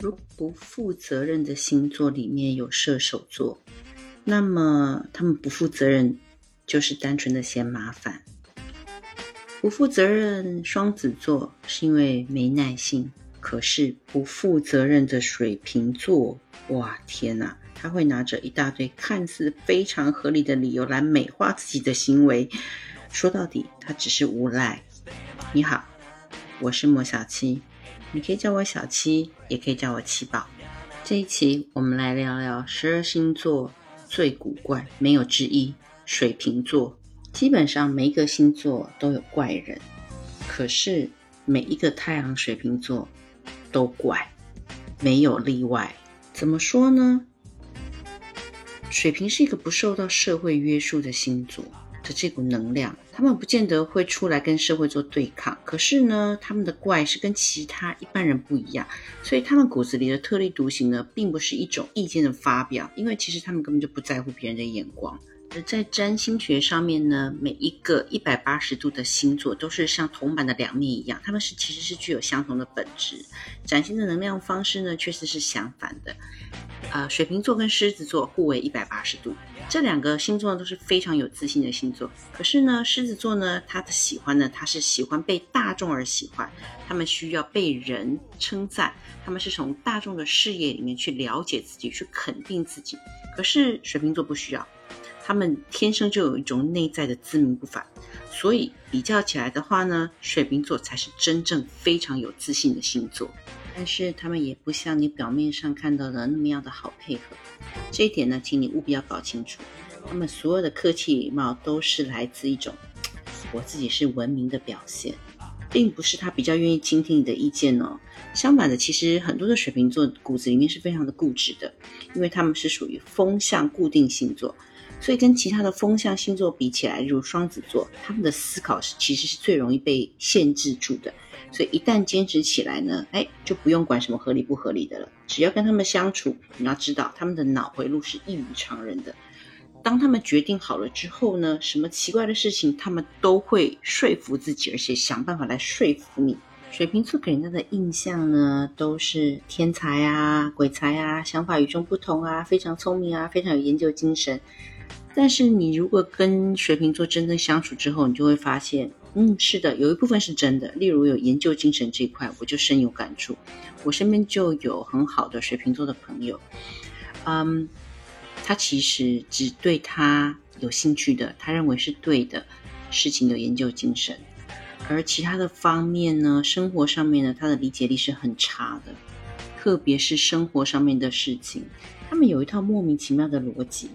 如不负责任的星座里面有射手座，那么他们不负责任就是单纯的嫌麻烦。不负责任双子座是因为没耐性，可是不负责任的水瓶座，哇天哪，他会拿着一大堆看似非常合理的理由来美化自己的行为，说到底他只是无赖。你好，我是莫小七。你可以叫我小七，也可以叫我七宝。这一期我们来聊聊十二星座最古怪，没有之一——水瓶座。基本上每一个星座都有怪人，可是每一个太阳水瓶座都怪，没有例外。怎么说呢？水瓶是一个不受到社会约束的星座。这股能量，他们不见得会出来跟社会做对抗，可是呢，他们的怪是跟其他一般人不一样，所以他们骨子里的特立独行呢，并不是一种意见的发表，因为其实他们根本就不在乎别人的眼光。而在占星学上面呢，每一个一百八十度的星座都是像铜板的两面一样，他们是其实是具有相同的本质，展现的能量方式呢，确实是相反的。呃，水瓶座跟狮子座互为一百八十度，这两个星座呢都是非常有自信的星座。可是呢，狮子座呢，他的喜欢呢，他是喜欢被大众而喜欢，他们需要被人称赞，他们是从大众的视野里面去了解自己，去肯定自己。可是水瓶座不需要。他们天生就有一种内在的自命不凡，所以比较起来的话呢，水瓶座才是真正非常有自信的星座。但是他们也不像你表面上看到的那么样的好配合，这一点呢，请你务必要搞清楚。他们所有的客气礼貌都是来自一种我自己是文明的表现，并不是他比较愿意倾听你的意见哦。相反的，其实很多的水瓶座骨子里面是非常的固执的，因为他们是属于风向固定星座。所以跟其他的风象星座比起来，如双子座，他们的思考是其实是最容易被限制住的。所以一旦坚持起来呢，哎，就不用管什么合理不合理的了。只要跟他们相处，你要知道他们的脑回路是异于常人的。当他们决定好了之后呢，什么奇怪的事情他们都会说服自己，而且想办法来说服你。水瓶座给人家的印象呢，都是天才啊、鬼才啊、想法与众不同啊、非常聪明啊、非常有研究精神。但是你如果跟水瓶座真正相处之后，你就会发现，嗯，是的，有一部分是真的。例如有研究精神这一块，我就深有感触。我身边就有很好的水瓶座的朋友，嗯，他其实只对他有兴趣的，他认为是对的事情有研究精神，而其他的方面呢，生活上面呢，他的理解力是很差的，特别是生活上面的事情，他们有一套莫名其妙的逻辑。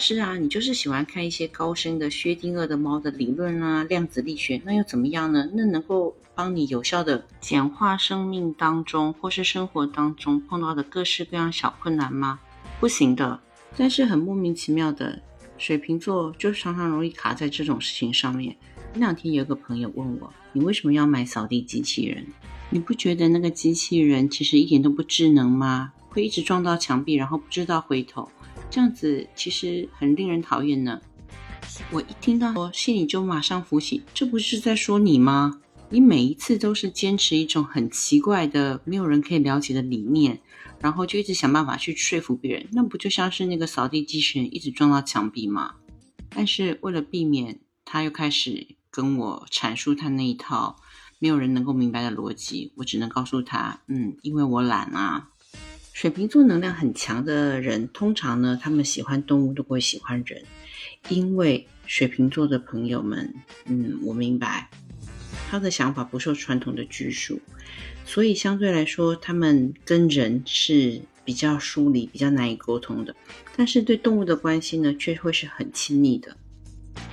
是啊，你就是喜欢看一些高深的薛定谔的猫的理论啊，量子力学，那又怎么样呢？那能够帮你有效的简化生命当中或是生活当中碰到的各式各样小困难吗？不行的。但是很莫名其妙的，水瓶座就常常容易卡在这种事情上面。那两天有个朋友问我，你为什么要买扫地机器人？你不觉得那个机器人其实一点都不智能吗？会一直撞到墙壁，然后不知道回头。这样子其实很令人讨厌呢。我一听到，我心里就马上浮起，这不是在说你吗？你每一次都是坚持一种很奇怪的、没有人可以了解的理念，然后就一直想办法去说服别人，那不就像是那个扫地机器人一直撞到墙壁吗？但是为了避免他又开始跟我阐述他那一套没有人能够明白的逻辑，我只能告诉他，嗯，因为我懒啊。水瓶座能量很强的人，通常呢，他们喜欢动物都不会喜欢人，因为水瓶座的朋友们，嗯，我明白他的想法不受传统的拘束，所以相对来说，他们跟人是比较疏离、比较难以沟通的。但是对动物的关系呢，却会是很亲密的。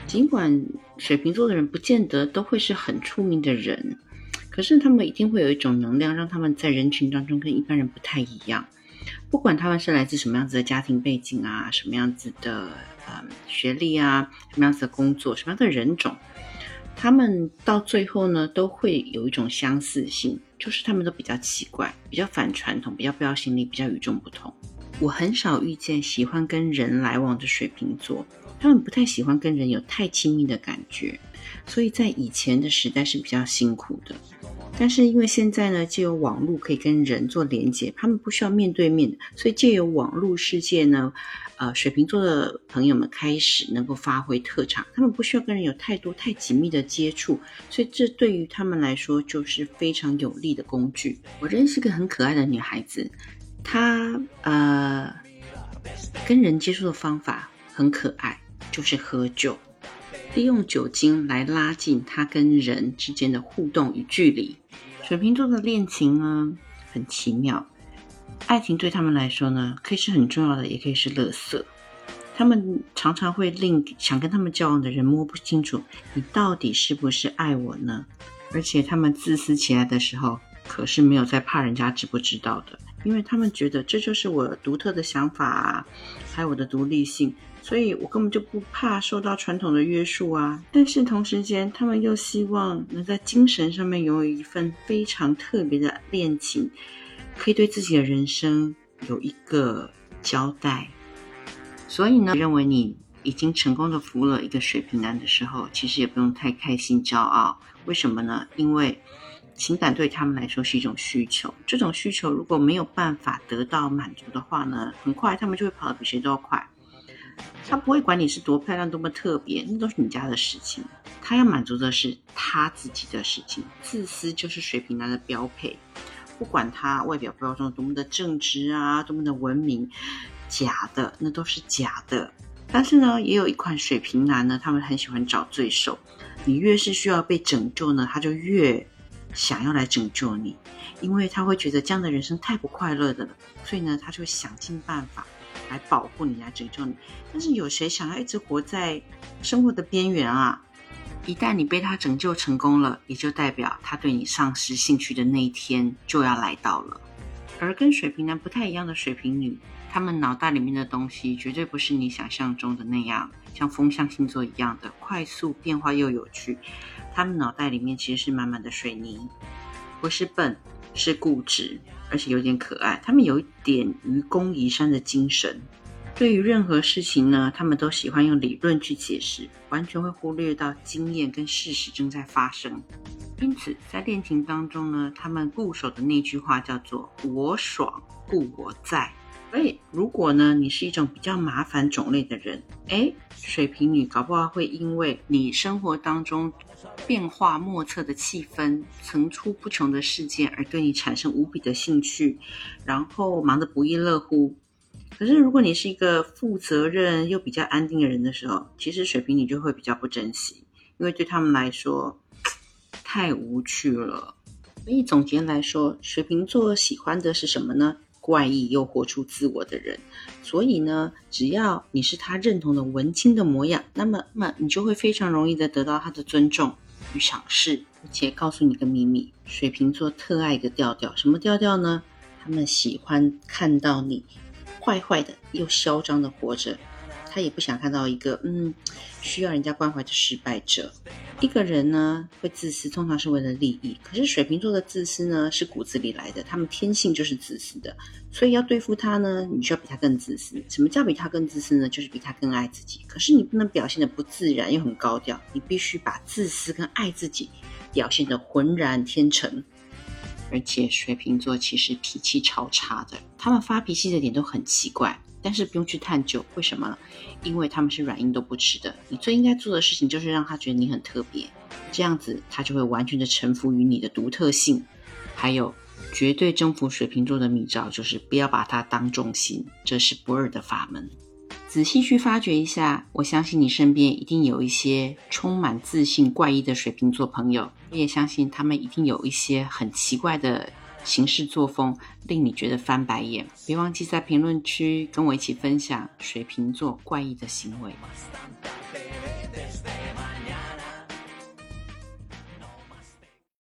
尽管水瓶座的人不见得都会是很出名的人，可是他们一定会有一种能量，让他们在人群当中跟一般人不太一样。不管他们是来自什么样子的家庭背景啊，什么样子的呃学历啊，什么样子的工作，什么样的人种，他们到最后呢，都会有一种相似性，就是他们都比较奇怪，比较反传统，比较标新立，比较与众不同。我很少遇见喜欢跟人来往的水瓶座，他们不太喜欢跟人有太亲密的感觉，所以在以前的时代是比较辛苦的。但是因为现在呢，借由网络可以跟人做连接，他们不需要面对面，所以借由网络世界呢，呃，水瓶座的朋友们开始能够发挥特长，他们不需要跟人有太多太紧密的接触，所以这对于他们来说就是非常有利的工具。我认识个很可爱的女孩子，她呃，跟人接触的方法很可爱，就是喝酒。利用酒精来拉近他跟人之间的互动与距离。水瓶座的恋情呢，很奇妙。爱情对他们来说呢，可以是很重要的，也可以是垃圾。他们常常会令想跟他们交往的人摸不清楚，你到底是不是爱我呢？而且他们自私起来的时候，可是没有在怕人家知不知道的，因为他们觉得这就是我独特的想法，还有我的独立性。所以我根本就不怕受到传统的约束啊！但是同时间，他们又希望能在精神上面拥有一份非常特别的恋情，可以对自己的人生有一个交代。所以呢，认为你已经成功的服务了一个水瓶男的时候，其实也不用太开心骄傲。为什么呢？因为情感对他们来说是一种需求，这种需求如果没有办法得到满足的话呢，很快他们就会跑得比谁都要快。他不会管你是多漂亮、多么特别，那都是你家的事情。他要满足的是他自己的事情。自私就是水瓶男的标配。不管他外表包装多么的正直啊，多么的文明，假的那都是假的。但是呢，也有一款水瓶男呢，他们很喜欢找罪受。你越是需要被拯救呢，他就越想要来拯救你，因为他会觉得这样的人生太不快乐的了，所以呢，他就想尽办法。来保护你，来拯救你。但是有谁想要一直活在生活的边缘啊？一旦你被他拯救成功了，也就代表他对你丧失兴趣的那一天就要来到了。而跟水瓶男不太一样的水瓶女，他们脑袋里面的东西绝对不是你想象中的那样，像风象星座一样的快速变化又有趣。他们脑袋里面其实是满满的水泥，不是笨，是固执。而且有点可爱，他们有一点愚公移山的精神。对于任何事情呢，他们都喜欢用理论去解释，完全会忽略到经验跟事实正在发生。因此，在恋情当中呢，他们固守的那句话叫做“我爽，故我在”。所以，如果呢，你是一种比较麻烦种类的人，哎，水瓶女搞不好会因为你生活当中变化莫测的气氛、层出不穷的事件而对你产生无比的兴趣，然后忙得不亦乐乎。可是，如果你是一个负责任又比较安定的人的时候，其实水瓶女就会比较不珍惜，因为对他们来说太无趣了。所以总结来说，水瓶座喜欢的是什么呢？怪异又活出自我的人，所以呢，只要你是他认同的文青的模样，那么，那么你就会非常容易的得到他的尊重与赏识。而且告诉你个秘密，水瓶座特爱一个调调，什么调调呢？他们喜欢看到你坏坏的又嚣张的活着。他也不想看到一个嗯需要人家关怀的失败者。一个人呢会自私，通常是为了利益。可是水瓶座的自私呢是骨子里来的，他们天性就是自私的。所以要对付他呢，你需要比他更自私。什么叫比他更自私呢？就是比他更爱自己。可是你不能表现的不自然又很高调，你必须把自私跟爱自己表现的浑然天成。而且水瓶座其实脾气超差的，他们发脾气的点都很奇怪。但是不用去探究为什么，因为他们是软硬都不吃的。你最应该做的事情就是让他觉得你很特别，这样子他就会完全的臣服于你的独特性。还有绝对征服水瓶座的秘招就是不要把它当重心，这是不二的法门。仔细去发掘一下，我相信你身边一定有一些充满自信、怪异的水瓶座朋友，我也相信他们一定有一些很奇怪的。行事作风令你觉得翻白眼，别忘记在评论区跟我一起分享水瓶座怪异的行为。